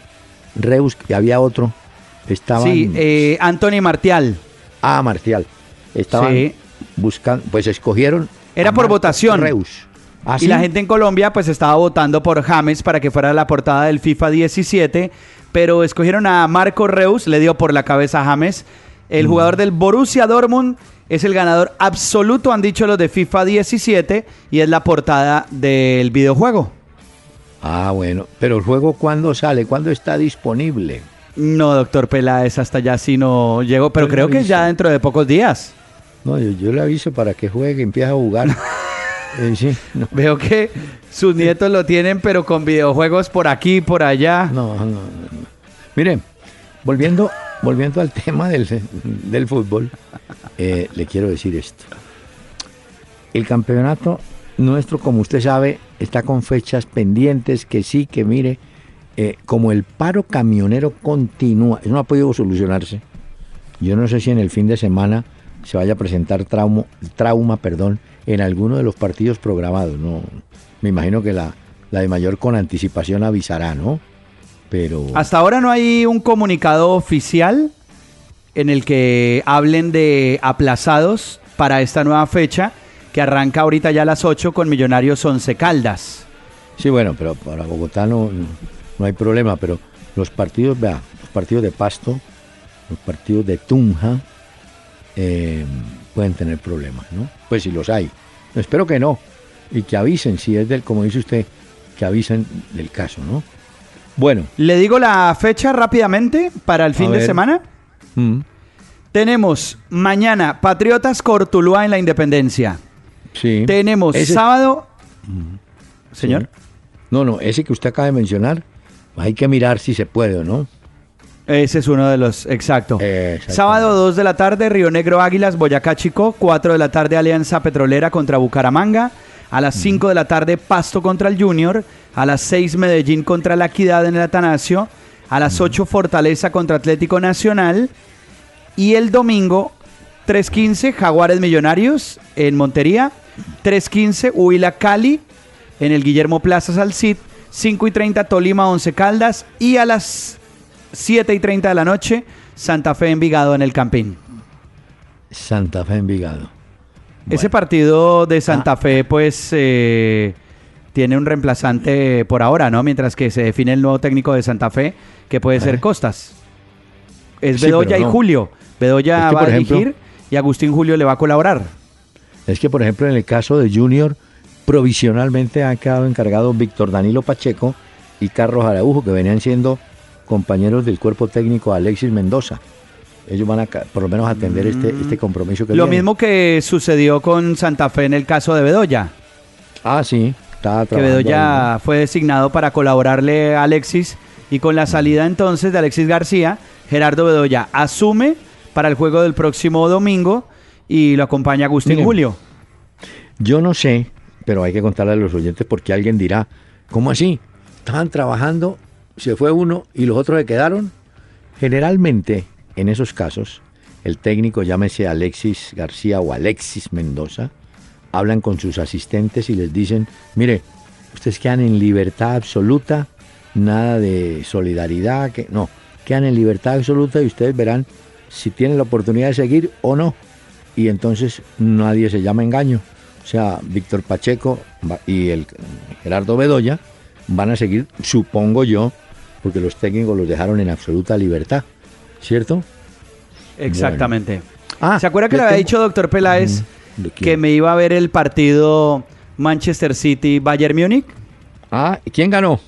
Reus y había otro? Estaban.
Sí, eh, Anthony Martial.
Ah, Marcial. Estaban
Sí.
buscando, pues escogieron.
Era por votación.
Reus. ¿Ah,
Y
sí?
la gente en Colombia pues estaba votando por James para que fuera la portada del FIFA 17, pero escogieron a Marco Reus, le dio por la cabeza a James. El
Mm.
jugador del Borussia Dortmund es el ganador absoluto, han dicho los de FIFA 17, y es la portada del videojuego.
Ah, bueno. Pero el juego, ¿cuándo sale? ¿Cuándo está disponible?
No, doctor Peláez, hasta ya sí no llegó, pero creo que ya dentro de pocos días.
No, yo, yo le aviso para que juegue, empiece a jugar. Eh, sí, no,
Veo que sus nietos lo tienen, pero con videojuegos por aquí por allá.
no, no, no, no. Mire, volviendo, volviendo al tema del, del fútbol, eh, le quiero decir esto. El campeonato nuestro, como usted sabe, está con fechas pendientes, que sí, que mire, eh, como el paro camionero continúa, no ha podido solucionarse. Yo no sé si en el fin de semana se vaya a presentar trauma, trauma perdón, en alguno de los partidos programados. No, me imagino que la, la de mayor con anticipación avisará, ¿no? Pero
Hasta ahora no hay un comunicado oficial en el que hablen de aplazados para esta nueva fecha que arranca ahorita ya a las 8 con Millonarios 11 Caldas.
sí, bueno, pero para Bogotá no, no hay problema. Pero los partidos, vea, los partidos de Pasto, los partidos de Tunja, eh, pueden tener problemas, ¿no? Pues si los hay. Espero que no. Y que avisen, si es del, como dice usted, que avisen del caso, ¿no? Bueno,
Le digo la fecha rápidamente para el fin de semana.
mm,
Tenemos mañana Patriotas Cortuluá en la Independencia.
Sí.
Tenemos
Ese-
sábado. Señor.
No, no, ese que usted acaba de mencionar, hay que mirar si se puede o no.
Ese es uno de los, exacto. Sábado 2 de la tarde, Río Negro Águilas, Boyacá Chico. 4 de la tarde, Alianza Petrolera contra Bucaramanga. A las 5 de la tarde, Pasto contra el Junior. A las 6, Medellín contra la Equidad en el Atanasio. A las 8, Fortaleza contra Atlético Nacional. Y el domingo, 3.15, Jaguares Millonarios en Montería. 3.15, Huila Cali en el Guillermo Plaza Salcid. 5 y 30, Tolima 11 Caldas. Y a las 7 y 30 de la noche, Santa Fe Envigado en el Campín.
Santa Fe Envigado.
Ese partido de Santa Fe, pues, eh, tiene un reemplazante por ahora, ¿no? Mientras que se define el nuevo técnico de Santa Fe, que puede ser
Eh.
Costas. Es
Sí,
Bedoya y. Julio. Bedoya
Es que,
va a
ejemplo-
dirigir y Agustín Julio le va a colaborar.
Es que, por ejemplo, en el caso de Junior, provisionalmente han quedado encargados Víctor Danilo Pacheco y Carlos Araujo, que venían siendo compañeros del cuerpo técnico Alexis Mendoza. Ellos van a, por lo menos, atender este, este compromiso que
Mm. Lo
viene.
mismo que sucedió con Santa Fe en el caso de Bedoya.
Ah, sí. Estaba
que
ahí,
Bedoya fue designado para colaborarle a Alexis y con la salida entonces de Alexis García, Gerardo Bedoya asume para el juego del próximo domingo y lo acompaña Agustín
Miren.
Julio.
Yo no sé, pero hay que contarle a los oyentes porque alguien dirá, ¿cómo así? Estaban trabajando, se fue uno y los otros se quedaron. Generalmente, en esos casos, el técnico, llámese Alexis García o Alexis Mendoza, hablan con sus asistentes y les dicen, mire, ustedes quedan en libertad absoluta, nada de solidaridad, que no, quedan en libertad absoluta y ustedes verán si tienen la oportunidad de seguir o no. Y entonces nadie se llama engaño. O sea, Víctor Pacheco y el Gerardo Bedoya van a seguir, supongo yo, porque los técnicos los dejaron en absoluta libertad, ¿cierto?
Exactamente.
Ah,
¿Se acuerda que le había
tengo-
dicho, doctor Peláez, que me iba a ver el partido Manchester City-Bayern Múnich?
Ah, ¿y ¿quién ganó?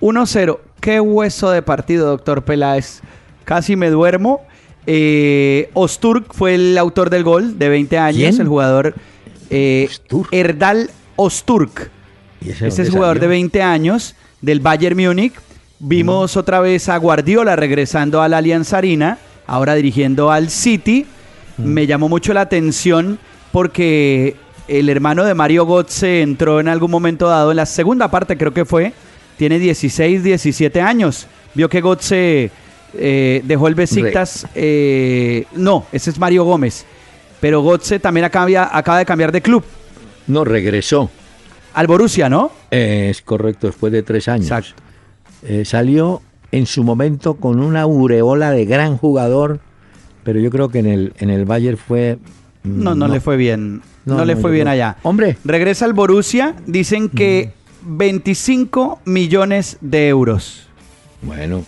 1-0. Qué hueso de partido, doctor Peláez. Casi me duermo. Eh, Osturk fue el autor del gol de 20 años,
¿Quién?
el jugador eh,
Osturk.
Erdal Osturk.
¿Y ese
Este es jugador de
salió?
20 años del Bayern Múnich. Vimos otra vez a Guardiola regresando a la Allianz Arena, ahora dirigiendo al City. Me llamó mucho la atención porque el hermano de Mario Götze entró en algún momento dado, en la segunda parte creo que fue, tiene 16, 17 años. Vio que Götze eh, dejó el Besiktas, eh, no, ese es Mario Gómez, pero Götze también acaba, acaba de cambiar de club,
No, regresó.
al Borussia, ¿no?
Es correcto, después de tres años.
Exacto.
Eh, salió en su momento con una aureola de gran jugador, pero yo creo que en el, en el Bayern fue... mm,
No, no, le fue bien. No,
No,
le fue bien
creo-
allá.
Hombre.
Regresa al Borussia. Dicen que 25 millones de euros.
Bueno,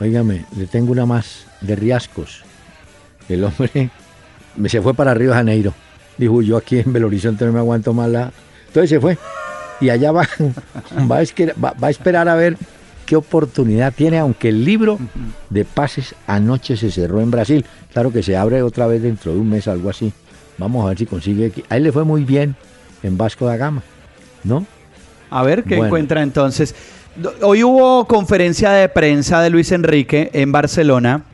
óigame, le tengo una más de riascos. El hombre me se fue para Río de Janeiro. Dijo, yo aquí en Belo Horizonte no me aguanto más la... Entonces se fue. Y allá va, va, a, esque- va- va a esperar a ver qué oportunidad tiene, aunque el libro de pases anoche se cerró en Brasil. Claro que se abre otra vez dentro de un mes, algo así. Vamos a ver si consigue... aquí. A él le fue muy bien en Vasco da Gama, ¿no?
A ver qué
Bueno.
encuentra entonces. Hoy hubo conferencia de prensa de Luis Enrique en Barcelona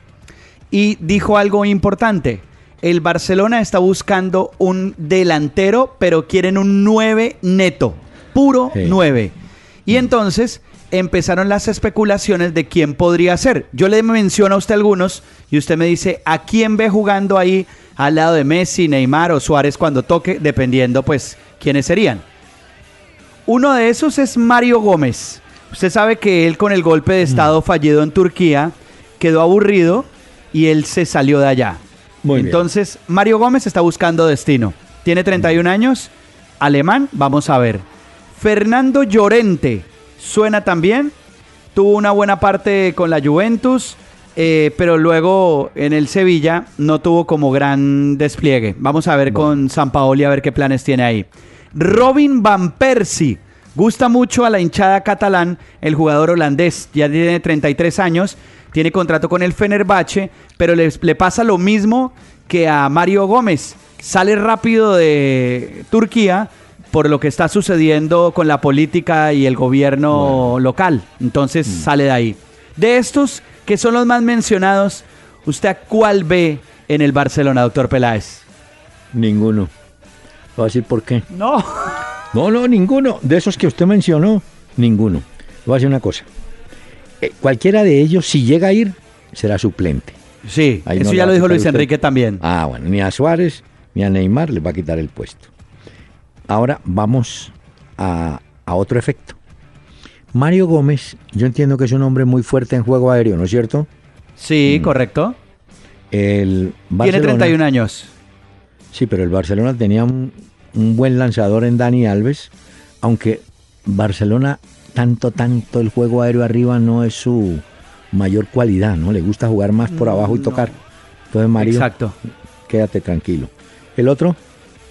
y dijo algo importante. El Barcelona está buscando un delantero, pero quieren un 9 neto, puro
Sí.
9. Y entonces empezaron las especulaciones de quién podría ser. Yo le menciono a usted algunos y usted me dice a quién ve jugando ahí al lado de Messi, Neymar o Suárez cuando toque, dependiendo pues quiénes serían. Uno de esos es Mario Gómez. Usted sabe que él con el golpe de estado fallido en Turquía quedó aburrido y él se salió de allá.
Muy bien.
Entonces, Mario Gómez está buscando destino. Tiene 31 años, alemán, vamos a ver. Fernando Llorente, suena también. Tuvo una buena parte con la Juventus, eh, pero luego en el Sevilla no tuvo como gran despliegue. Vamos a ver con San Paoli a ver qué planes tiene ahí. Robin Van Persie. Gusta mucho a la hinchada catalán el jugador holandés. Ya tiene 33 años, tiene contrato con el Fenerbahce, pero le, le pasa lo mismo que a Mario Gómez. Sale rápido de Turquía por lo que está sucediendo con la política y el gobierno local. Entonces sale de ahí. De estos que son los más mencionados, ¿usted a cuál ve en el Barcelona, doctor Peláez?
Ninguno. Voy a decir por qué.
No.
No, no, ninguno. De esos que usted mencionó, ninguno. Voy a decir una cosa. Eh, cualquiera de ellos, si llega a ir, será suplente.
Sí,
Ahí
eso
no
ya lo dijo Luis
usted.
Enrique también.
Ah, bueno, ni a Suárez ni a Neymar les va a quitar el puesto. Ahora vamos a, a otro efecto. Mario Gómez, yo entiendo que es un hombre muy fuerte en juego aéreo, ¿no es cierto?
Sí, correcto.
El
Tiene
Barcelona-
31 años.
Sí, pero el Barcelona tenía un, un buen lanzador en Dani Alves, aunque Barcelona tanto, tanto el juego aéreo arriba no es su mayor cualidad, ¿no? Le gusta jugar más por abajo y tocar. Entonces, Mario,
Exacto.
quédate tranquilo. El otro,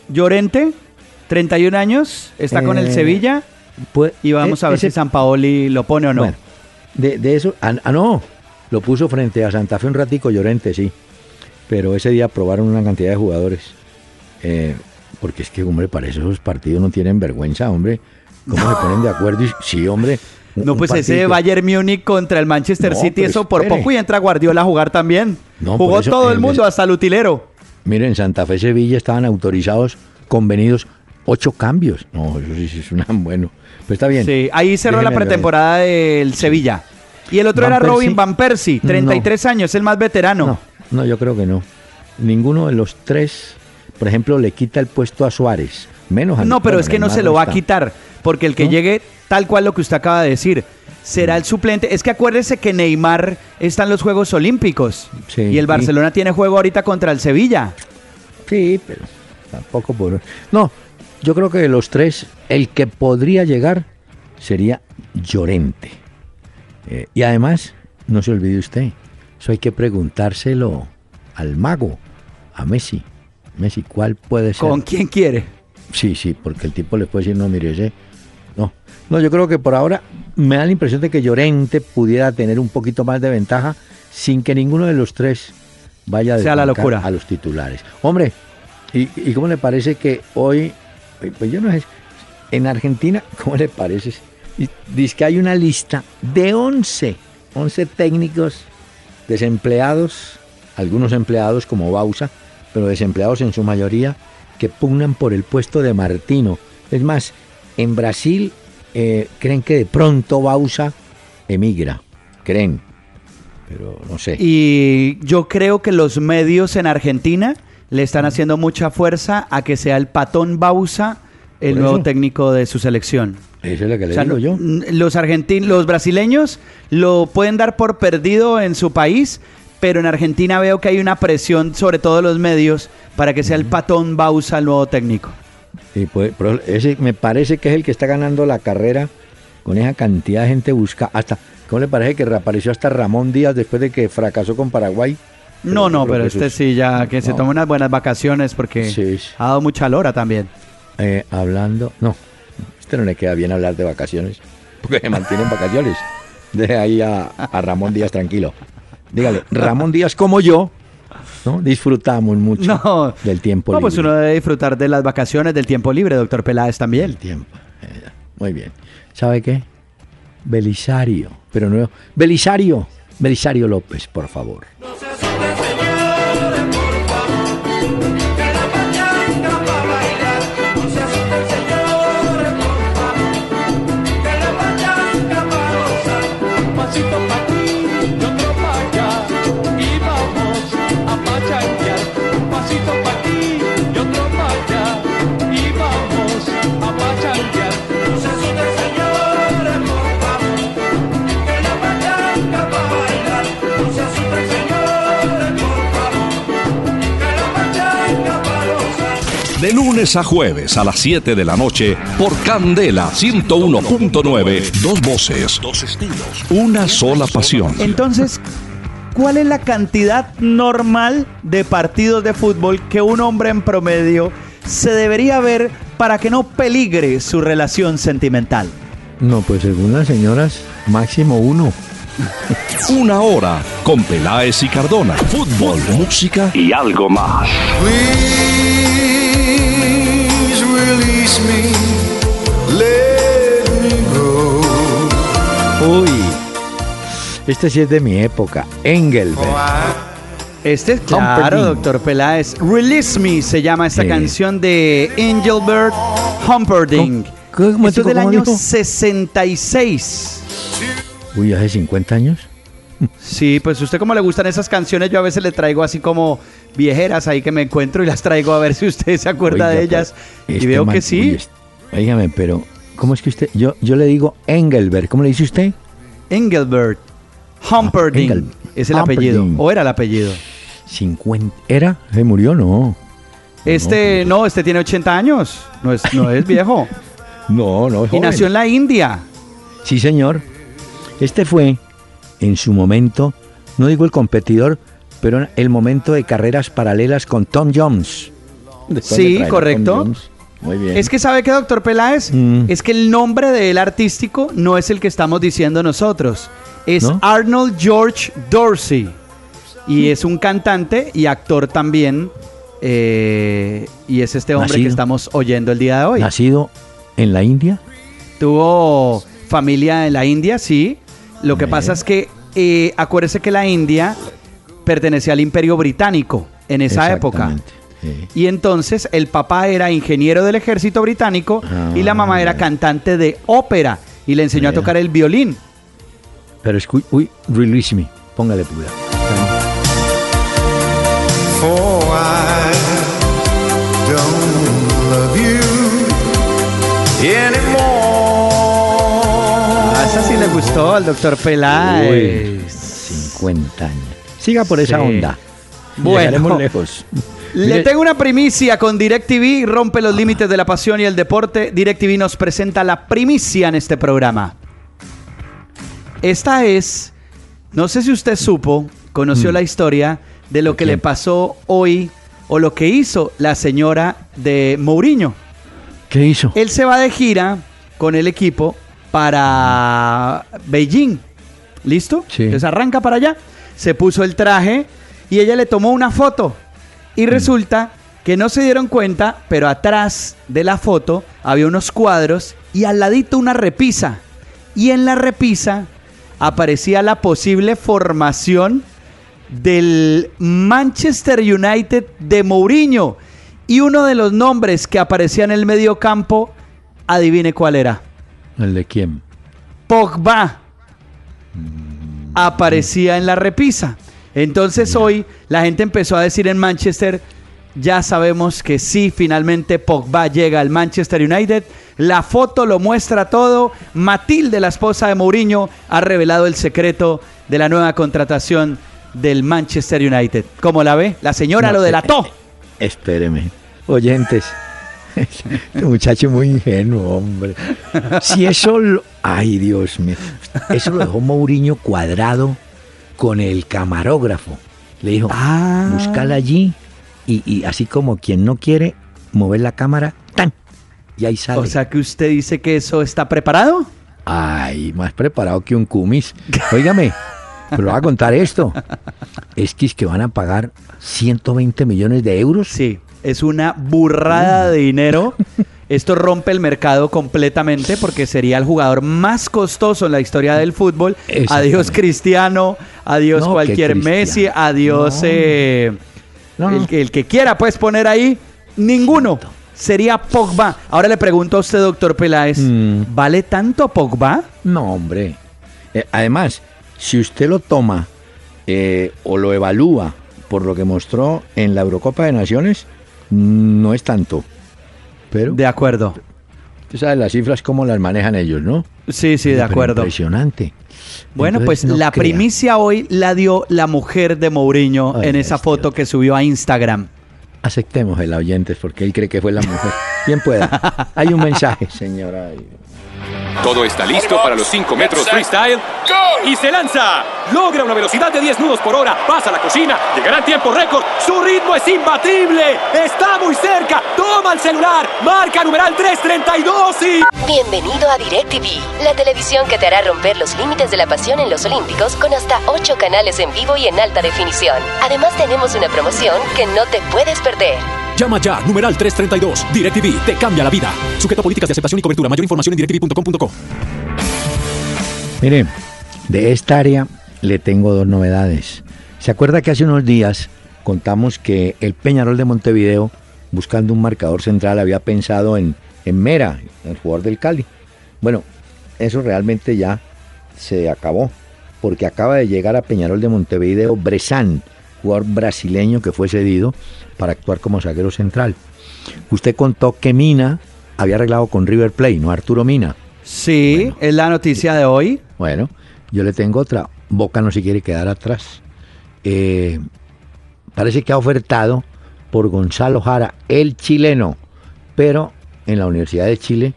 Llorente, 31 años, está con el
Eh,
Sevilla
pues,
y vamos
e-
a ver
ese-
si San Paoli lo pone o no.
Bueno, de, de eso, ah, ah, no, lo puso frente a Santa Fe un ratico Llorente, sí. Pero ese día probaron una cantidad de jugadores. Eh, porque es que, hombre, para eso esos partidos no tienen vergüenza, hombre. ¿Cómo se ponen de acuerdo? Y- sí, hombre.
No, pues ese. Bayern Múnich contra el Manchester
No,
City, eso por
espere.
poco y entra Guardiola a jugar también.
No,
Jugó
eso
todo el mundo, hasta el utilero.
Miren, Santa Fe Sevilla estaban autorizados, convenidos, ocho cambios. No, eso sí, sí es una bueno. Pero está bien.
Sí, ahí cerró la pretemporada del Sevilla. Y el otro
Van
era Robin. Van Persie, 33 años, el más veterano.
No, no, yo creo que no. Ninguno de los tres, por ejemplo, le quita el puesto a Suárez. Menos a
No, pero es que no se lo va a quitar, porque el que
¿No?
llegue tal cual lo que usted acaba de decir, será el suplente. Es que acuérdese que Neymar está en los Juegos Olímpicos
Sí,
y el
sí.
Barcelona tiene juego ahorita contra el Sevilla.
Sí, pero tampoco por... No, yo creo que de los tres, el que podría llegar sería Llorente. Eh, y además, no se olvide usted, eso hay que preguntárselo al mago, a Messi. Messi, ¿cuál puede ser?
¿Con quién quiere?
Sí, sí, porque el tipo le puede decir, no, mire, ese... No, no, yo creo que por ahora me da la impresión de que Llorente pudiera tener un poquito más de ventaja sin que ninguno de los tres vaya a
Sea la locura.
a los titulares. Hombre, ¿y, y cómo le parece que hoy, pues yo no sé, en Argentina, ¿cómo le parece? Dice que hay una lista de 11, 11 técnicos desempleados, algunos empleados como Bausa, pero desempleados en su mayoría, que pugnan por el puesto de Martino. Es más, en Brasil eh, creen que de pronto Bausa emigra, creen, pero no sé.
Y yo creo que los medios en Argentina le están haciendo mucha fuerza a que sea el patón Bausa el nuevo
eso.
técnico de su selección.
Eso es lo que le
O sea,
digo yo.
Los argentinos, los brasileños lo pueden dar por perdido en su país, pero en Argentina veo que hay una presión, sobre todo de los medios, para que sea el patón Bausa el nuevo técnico.
Sí, pues, ese me parece que es el que está ganando la carrera con esa cantidad de gente busca. Hasta, ¿cómo le parece que reapareció hasta Ramón Díaz después de que fracasó con Paraguay?
No, no, pero este sí ya que se
No.
tome unas buenas vacaciones porque
Sí, sí.
ha dado mucha lora también.
Eh, hablando, no, este no le queda bien hablar de vacaciones, porque se mantiene en vacaciones. Deje ahí a, a Ramón Díaz tranquilo. Dígale, Ramón Díaz como yo, ¿no? Disfrutamos mucho
No,
del tiempo
no, pues
libre.
uno debe disfrutar de las vacaciones, del tiempo libre, doctor Peláez también.
El tiempo. eh. Muy bien. ¿Sabe qué? Belisario, pero no. Belisario, Belisario López, por favor.
No
De lunes a jueves a las 7 de la noche por Candela 101.9. Dos voces, dos estilos, una sola pasión.
Entonces, ¿cuál es la cantidad normal de partidos de fútbol que un hombre en promedio se debería ver para que no peligre su relación sentimental?
No, pues según las señoras, máximo uno.
Una hora con Peláez y Cardona. Fútbol, música y algo más.
Release me. Let me go.
Uy, este sí es de mi época. Engelbert.
Este es claro, doctor Peláez. Release Me se llama esta canción de Engelbert Humperdinck.
¿Cómo- cómo-
Esto es del
cómo
año
dijo?
66.
Uy, hace 50 años.
Sí, pues usted como le gustan esas canciones, yo a veces le traigo así como viejeras ahí que me encuentro y las traigo a ver si usted se acuerda
Oiga,
de ellas. Y
este
veo
man-
que sí.
este- Óigame, pero ¿cómo es que usted? Yo, yo le digo Engelbert. ¿Cómo le dice usted?
Engelbert Humperdinck
Ah, Engel-
es el apellido, o era el apellido.
50. ¿Era? ¿Se murió? No.
Este, no, este tiene 80 años, no es, no es viejo.
No, no. es
y
joven.
nació en la India.
Sí, señor. Este fue, en su momento, no digo el competidor, pero el momento de carreras paralelas con Tom Jones. Después
Sí,
de
correcto.
Jones. Muy bien.
Es que sabe que, doctor Peláez,
Mm.
es que el nombre del artístico no es el que estamos diciendo nosotros. Es
¿No?
Arnold George Dorsey. Y es un cantante y actor también. eh, y es este hombre que estamos oyendo el día de hoy.
Nacido en la India.
Tuvo familia en la India, sí. Lo que pasa es que eh, acuérdese que la India pertenecía al imperio británico en esa época.
Sí.
Y entonces el papá era ingeniero del ejército británico y la mamá era
Ah.
cantante de ópera y le enseñó a tocar el violín.
Pero escu uy, release me. Póngale pura.
For I don't love you anymore.
Esa sí le gustó al doctor Peláez.
50 años. Siga por esa
Sí.
onda.
Bueno.
Llegaremos lejos.
Le tengo una primicia con DirecTV, rompe los límites de la pasión y el deporte. DirecTV nos presenta la primicia en este programa. Esta es, no sé si usted supo, conoció la historia de lo que le pasó hoy o lo que hizo la señora de Mourinho.
¿Qué hizo?
Él se va de gira con el equipo para Beijing. ¿Listo?
Sí.
Entonces arranca para allá, se puso el traje y ella le tomó una foto. Y
Mm.
resulta que no se dieron cuenta, pero atrás de la foto había unos cuadros y al ladito una repisa. Y en la repisa aparecía la posible formación del Manchester United de Mourinho. Y uno de los nombres que aparecía en el medio campo, adivine cuál era.
¿El de quién?
Pogba aparecía en la repisa. Entonces hoy la gente empezó a decir en Manchester, ya sabemos que sí, finalmente Pogba llega al Manchester United. La foto lo muestra todo. Matilde, la esposa de Mourinho, ha revelado el secreto de la nueva contratación del Manchester United. ¿Cómo la ve? La señora
No,
lo
eh,
delató.
Espéreme. Oyentes. Este muchacho muy ingenuo, hombre. Si eso lo... Ay, Dios mío. Eso lo dejó Mourinho cuadrado con el camarógrafo. Le dijo,
Ah.
búscala allí y, y así como quien no quiere mover la cámara, ¡tan! Y ahí sale.
O sea que usted dice que eso está preparado.
Ay, más preparado que un cumis. Óigame, pero voy a contar esto. Es que es que van a pagar 120 millones de euros.
Sí, es una burrada de dinero. Esto rompe el mercado completamente porque sería el jugador más costoso en la historia del fútbol. Adiós Cristiano, adiós
No,
cualquier. Messi, adiós
No.
eh,
No.
El, que, el que quiera puedes poner ahí, ninguno. Sería Pogba. Ahora le pregunto a usted, doctor Peláez,
Mm.
¿vale tanto Pogba?
No, hombre. Eh, además, si usted lo toma eh, o lo evalúa por lo que mostró en la Eurocopa de Naciones, no es tanto. Pero
De acuerdo.
usted sabe las cifras cómo las manejan ellos, ¿no?
Sí, sí, de
Pero
acuerdo.
Impresionante.
Bueno,
Entonces,
pues
no
la
crea.
primicia hoy la dio la mujer de Mourinho
Ay,
en esa foto que subió a Instagram.
Aceptemos el oyentes porque él cree que fue la mujer. Bien pueda. Hay un mensaje, señora.
Todo está listo para los 5 metros freestyle.
Y se lanza. Logra una velocidad de 10 nudos por hora. Pasa a la cocina. Llegará en tiempo récord. Su ritmo es imbatible. Está muy cerca. Toma el celular. Marca numeral 332 y...
Bienvenido a DirecTV, la televisión que te hará romper los límites de la pasión en los Olímpicos con hasta 8 canales en vivo y en alta definición. Además tenemos una promoción que no te puedes perder.
Llama ya, numeral 332. DirecTV te cambia la vida. Sujeto a políticas de aceptación y cobertura. Mayor información en directv.com.co.
Mire, de esta área le tengo dos novedades. ¿Se acuerda que hace unos días contamos que el Peñarol de Montevideo, buscando un marcador central, había pensado en, en Mera, el jugador del Cali? Bueno, eso realmente ya se acabó, porque acaba de llegar a Peñarol de Montevideo Bresan, jugador brasileño que fue cedido para actuar como zaguero central. Usted contó que Mina había arreglado con River Plate, ¿no? Arturo Mina.
Sí, es la noticia de hoy.
Bueno, yo le tengo otra. Boca no se quiere quedar atrás. Eh, parece que ha ofertado por Gonzalo Jara, el chileno, pero en la Universidad de Chile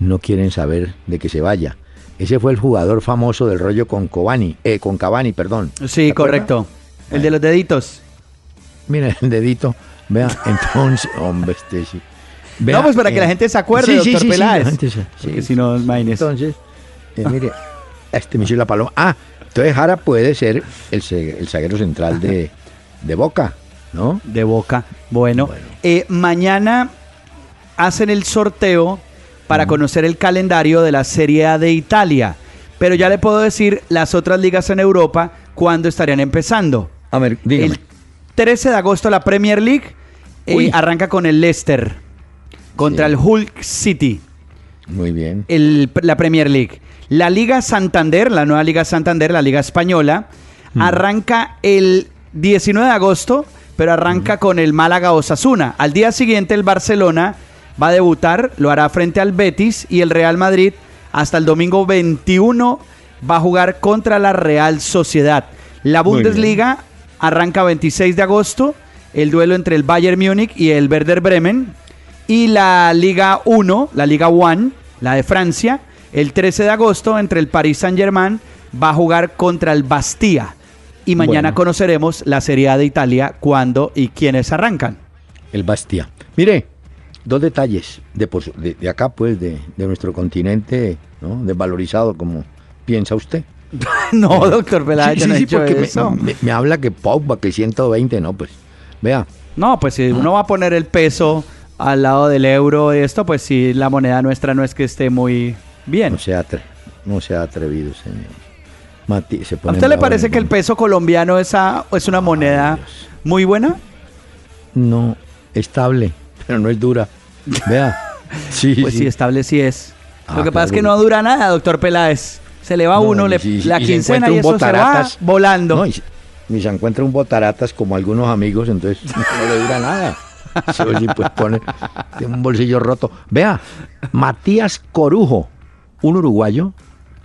no quieren saber de que se vaya. Ese fue el jugador famoso del rollo con Cavani, eh, con Cavani, perdón.
Sí,
¿Se acuerda?
El de los deditos.
Mira el dedito. Vea, entonces, hombre, este sí. Vea,
no, pues para que
eh,
la gente se acuerde,
sí,
doctor
sí,
Peláez. Porque
sí,
si no, imagínese.
Entonces, eh, mire, este me hizo la paloma. Ah, entonces Jara puede ser el, el zaguero central de, de Boca, ¿no?
De boca. Bueno,
Bueno.
eh, mañana hacen el sorteo para conocer el calendario de la Serie A de Italia. Pero ya le puedo decir las otras ligas en Europa cuándo estarían empezando.
A ver, dígame.
El 13 de agosto la Premier League eh, arranca con el Leicester contra
Sí.
el Hulk City.
Muy bien.
el- la Premier League. La Liga Santander, la nueva Liga Santander, la Liga Española,
Mm.
arranca el 19 de agosto, pero arranca
Mm.
con el Málaga Osasuna. Al día siguiente el Barcelona va a debutar, lo hará frente al Betis y el Real Madrid hasta el domingo 21 va a jugar contra la Real Sociedad. La. Bundesliga arranca 26 de agosto, el duelo entre el Bayern Múnich y el Werder Bremen. Y la Liga 1, la Liga 1, la de Francia, el 13 de agosto entre el Paris Saint-Germain va a jugar contra el Bastia. Y mañana
Bueno.
conoceremos la Serie A de Italia, cuándo y quiénes arrancan.
El Bastia. Mire, dos detalles de, de, de acá, pues, de, de nuestro continente, ¿no? Desvalorizado, como piensa usted.
no, doctor Peláez,
Sí,
no he
porque me-
eso.
Me, me habla que Pogba, que 120, no, pues, vea,
No, pues si uno va a poner el peso al lado del euro y esto, pues sí, la moneda nuestra no es que esté muy bien.
no sea, atre- no sea atrevido, señor. Mati, se
¿A usted le parece
en
que el peso colombiano es, a- es una moneda muy buena?
No, estable, pero no es dura. Vea. Sí,
Pues sí, estable sí es.
Ah,
Lo que pasa es que no dura nada, doctor Peláez. Se le va
No,
uno le- la quincena y eso se va
botaratas,
volando.
No, y, si- y se encuentra un botaratas como algunos amigos, entonces no le dura nada. Sí, pues pone tiene un bolsillo roto. Vea, Matías Corujo, un uruguayo,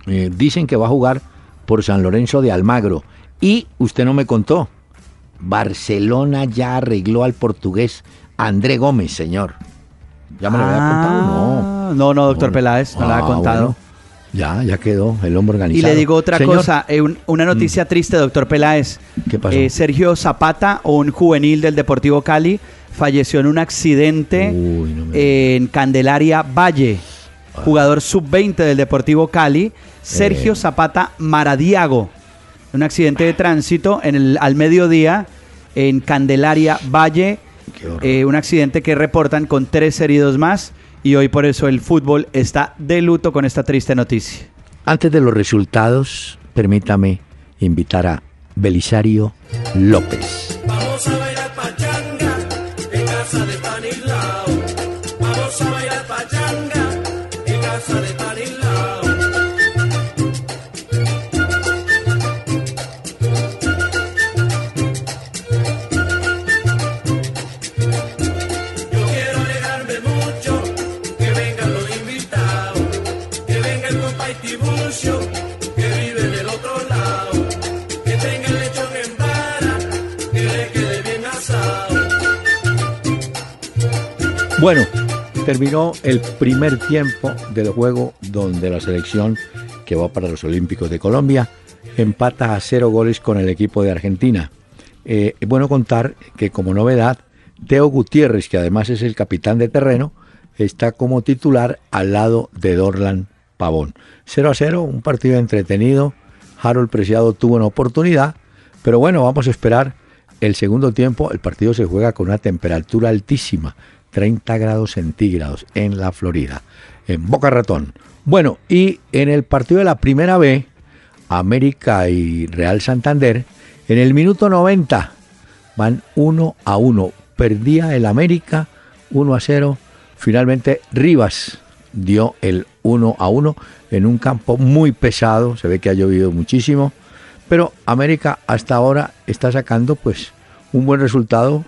eh, dicen que va a jugar por San Lorenzo de Almagro. Y usted no me contó, Barcelona ya arregló al portugués André Gómez, señor. ¿Ya me lo había contado? No.
Ah, no, no, doctor
No, no.
Peláez, no lo
Ah,
había contado.
bueno. Ya, ya quedó el hombre
Y
organizado.
le digo otra
Señor,
cosa, eh, un- una noticia triste, doctor Peláez.
¿Qué pasó?
Eh, Sergio Zapata, un juvenil del Deportivo Cali, falleció en un accidente
Uy, no me
en Candelaria Valle. Jugador sub-20 del Deportivo Cali, Sergio
Eh.
Zapata Maradiago. Un accidente de tránsito en el, al mediodía en Candelaria Valle. Un accidente que reportan con tres heridos más. Y hoy por eso el fútbol está de luto con esta triste noticia.
Antes de los resultados, permítame invitar a Belisario López.
Vamos a bailar pachanga en casa de Stanislao. Vamos a bailar pachanga en casa de Stanislao.
Bueno, terminó el primer tiempo del juego donde la selección que va para los Olímpicos de Colombia empata a cero goles con el equipo de Argentina. Eh, es bueno contar que como novedad, Teo Gutiérrez, que además es el capitán de terreno, está como titular al lado de Dorlan Pavón. 0 a 0, un partido entretenido. Harold Preciado tuvo una oportunidad, pero bueno, vamos a esperar el segundo tiempo. El partido se juega con una temperatura altísima, 30 grados centígrados en la Florida, en Boca Ratón. Bueno, y en el partido de la primera B, América y Real Santander, en el minuto 90 van 1 a 1. Perdía el América 1 a 0. Finalmente Rivas dio el 1 a 1 en un campo muy pesado. Se ve que ha llovido muchísimo. Pero América hasta ahora está sacando pues un buen resultado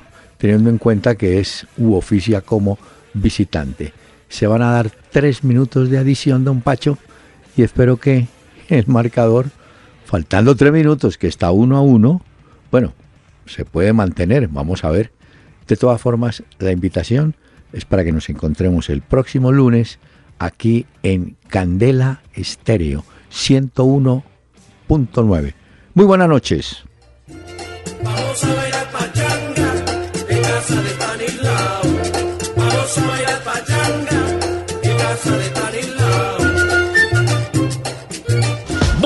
teniendo en cuenta que es u oficia como visitante. Se van a dar tres minutos de adición, don Pacho, y espero que el marcador, faltando tres minutos, que está uno a uno, bueno, se puede mantener, vamos a ver. De todas formas, la invitación es para que nos encontremos el próximo lunes aquí en Candela Estéreo 101.9. Muy buenas noches.
Casa de Stanislao. Vamos a bailar pachanga en casa de Stanislao.